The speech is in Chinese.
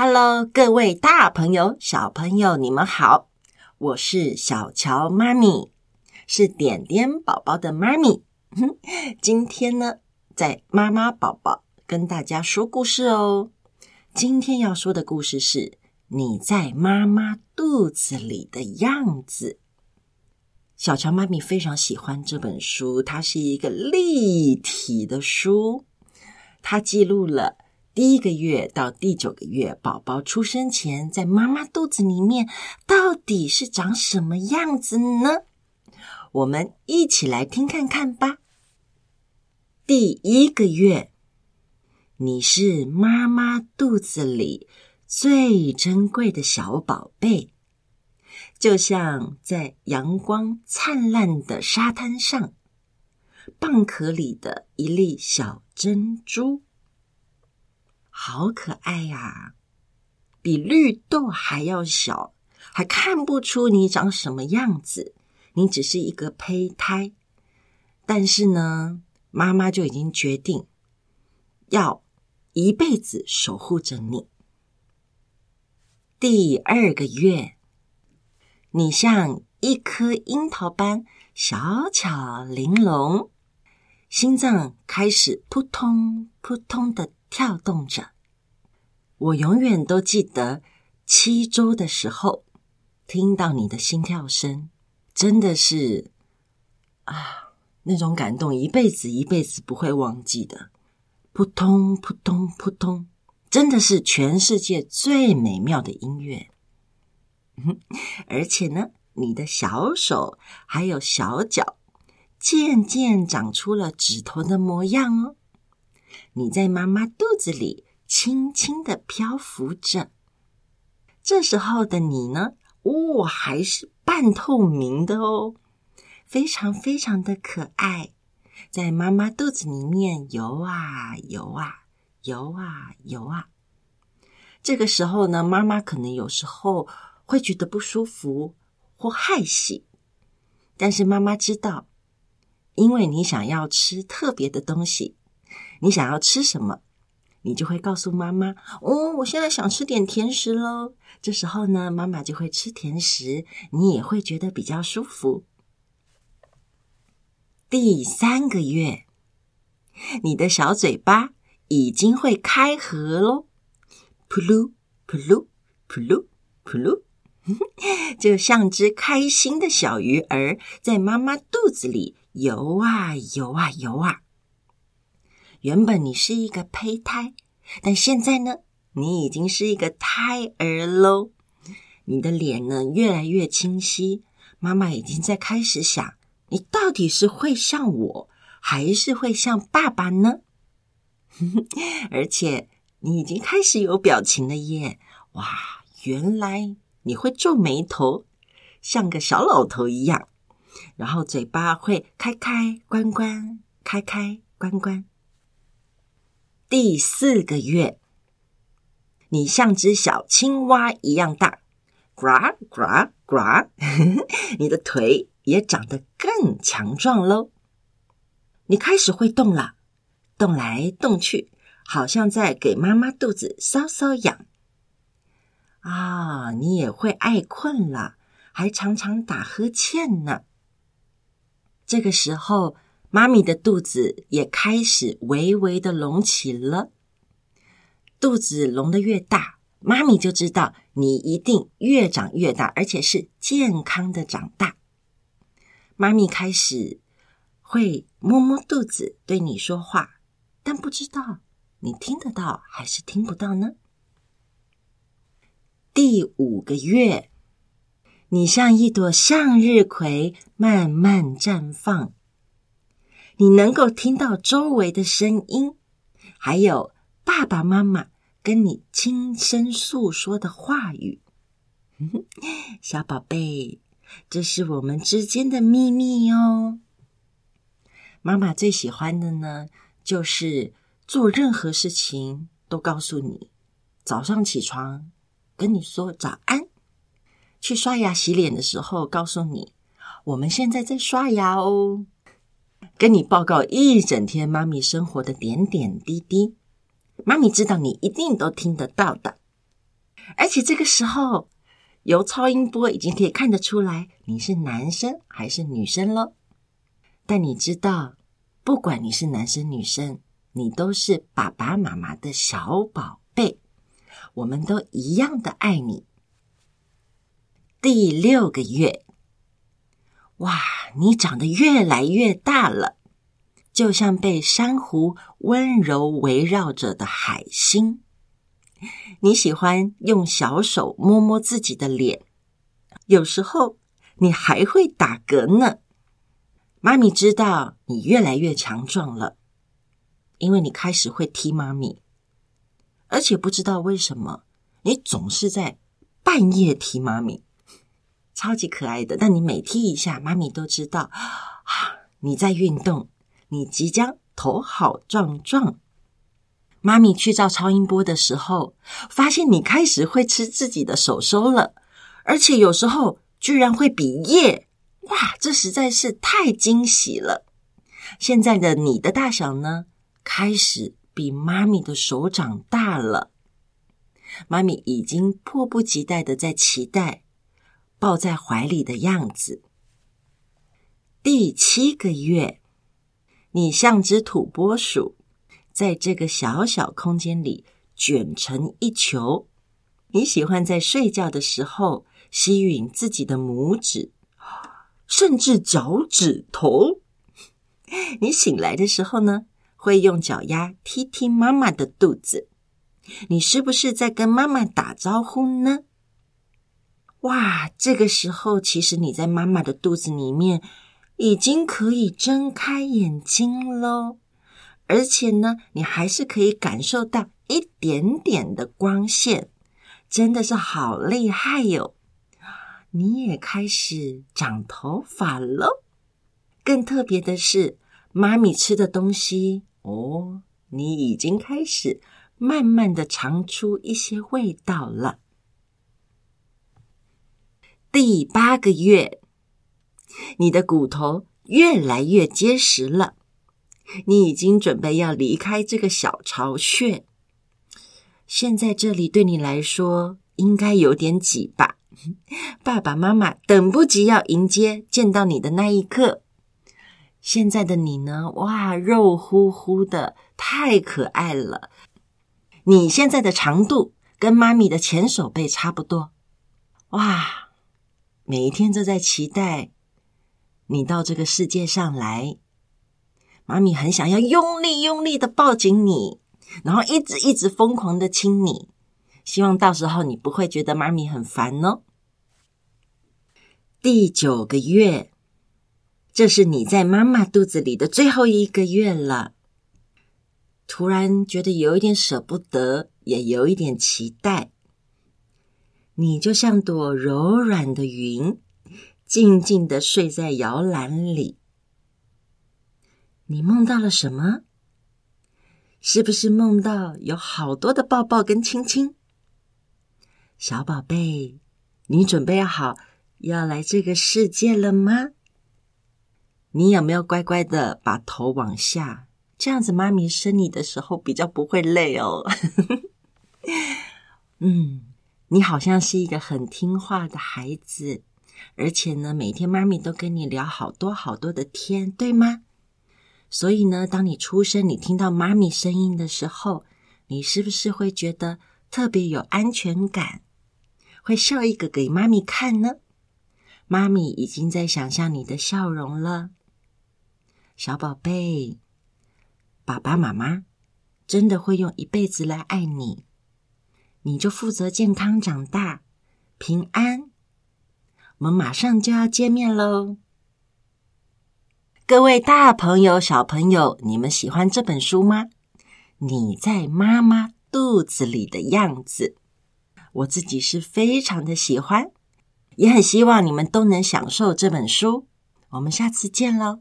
Hello，各位大朋友、小朋友，你们好！我是小乔妈咪，是点点宝宝的妈咪。今天呢，在妈妈宝宝跟大家说故事哦。今天要说的故事是你在妈妈肚子里的样子。小乔妈咪非常喜欢这本书，它是一个立体的书，它记录了。第一个月到第九个月，宝宝出生前，在妈妈肚子里面到底是长什么样子呢？我们一起来听看看吧。第一个月，你是妈妈肚子里最珍贵的小宝贝，就像在阳光灿烂的沙滩上，蚌壳里的一粒小珍珠。好可爱呀，比绿豆还要小，还看不出你长什么样子，你只是一个胚胎。但是呢，妈妈就已经决定要一辈子守护着你。第二个月，你像一颗樱桃般小巧玲珑，心脏开始扑通扑通的跳动着。我永远都记得七周的时候，听到你的心跳声，真的是啊，那种感动，一辈子一辈子不会忘记的。扑通扑通扑通，真的是全世界最美妙的音乐。而且呢，你的小手还有小脚，渐渐长出了指头的模样哦。你在妈妈肚子里。轻轻的漂浮着，这时候的你呢？哦，还是半透明的哦，非常非常的可爱，在妈妈肚子里面游啊游啊游啊游啊。这个时候呢，妈妈可能有时候会觉得不舒服或害喜，但是妈妈知道，因为你想要吃特别的东西，你想要吃什么？你就会告诉妈妈：“哦，我现在想吃点甜食喽。”这时候呢，妈妈就会吃甜食，你也会觉得比较舒服。第三个月，你的小嘴巴已经会开合喽，噗噜噗噜噗噜噗噜，就像只开心的小鱼儿，在妈妈肚子里游啊游啊游啊。原本你是一个胚胎，但现在呢，你已经是一个胎儿喽。你的脸呢，越来越清晰。妈妈已经在开始想，你到底是会像我，还是会像爸爸呢？而且你已经开始有表情了耶！哇，原来你会皱眉头，像个小老头一样，然后嘴巴会开开关关，开开关关。第四个月，你像只小青蛙一样大，呱呱呱！你的腿也长得更强壮喽。你开始会动了，动来动去，好像在给妈妈肚子搔搔痒。啊，你也会爱困了，还常常打呵欠呢。这个时候。妈咪的肚子也开始微微的隆起了，肚子隆得越大，妈咪就知道你一定越长越大，而且是健康的长大。妈咪开始会摸摸肚子，对你说话，但不知道你听得到还是听不到呢？第五个月，你像一朵向日葵，慢慢绽放。你能够听到周围的声音，还有爸爸妈妈跟你轻声诉说的话语。小宝贝，这是我们之间的秘密哦。妈妈最喜欢的呢，就是做任何事情都告诉你。早上起床跟你说早安，去刷牙洗脸的时候告诉你，我们现在在刷牙哦。跟你报告一整天妈咪生活的点点滴滴，妈咪知道你一定都听得到的。而且这个时候，由超音波已经可以看得出来你是男生还是女生了。但你知道，不管你是男生女生，你都是爸爸妈妈的小宝贝，我们都一样的爱你。第六个月，哇，你长得越来越大了，就像被珊瑚温柔围绕着的海星。你喜欢用小手摸摸自己的脸，有时候你还会打嗝呢。妈咪知道你越来越强壮了，因为你开始会踢妈咪，而且不知道为什么你总是在半夜踢妈咪，超级可爱的。但你每踢一下，妈咪都知道啊，你在运动，你即将头好壮壮。妈咪去照超音波的时候，发现你开始会吃自己的手手了，而且有时候居然会比耶！哇，这实在是太惊喜了！现在的你的大小呢，开始比妈咪的手掌大了。妈咪已经迫不及待的在期待抱在怀里的样子。第七个月，你像只土拨鼠。在这个小小空间里卷成一球，你喜欢在睡觉的时候吸吮自己的拇指，甚至脚趾头。你醒来的时候呢，会用脚丫踢踢妈妈的肚子。你是不是在跟妈妈打招呼呢？哇，这个时候其实你在妈妈的肚子里面已经可以睁开眼睛喽。而且呢，你还是可以感受到一点点的光线，真的是好厉害哟！你也开始长头发喽。更特别的是，妈咪吃的东西哦，你已经开始慢慢的尝出一些味道了。第八个月，你的骨头越来越结实了。你已经准备要离开这个小巢穴，现在这里对你来说应该有点挤吧？爸爸妈妈等不及要迎接见到你的那一刻。现在的你呢？哇，肉乎乎的，太可爱了！你现在的长度跟妈咪的前手背差不多。哇，每一天都在期待你到这个世界上来。妈咪很想要用力用力的抱紧你，然后一直一直疯狂的亲你，希望到时候你不会觉得妈咪很烦哦。第九个月，这是你在妈妈肚子里的最后一个月了。突然觉得有一点舍不得，也有一点期待。你就像朵柔软的云，静静的睡在摇篮里。你梦到了什么？是不是梦到有好多的抱抱跟亲亲？小宝贝，你准备好要来这个世界了吗？你有没有乖乖的把头往下？这样子妈咪生你的时候比较不会累哦。嗯，你好像是一个很听话的孩子，而且呢，每天妈咪都跟你聊好多好多的天，对吗？所以呢，当你出生，你听到妈咪声音的时候，你是不是会觉得特别有安全感？会笑一个给妈咪看呢？妈咪已经在想象你的笑容了，小宝贝，爸爸妈妈真的会用一辈子来爱你，你就负责健康长大，平安。我们马上就要见面喽。各位大朋友、小朋友，你们喜欢这本书吗？你在妈妈肚子里的样子，我自己是非常的喜欢，也很希望你们都能享受这本书。我们下次见喽。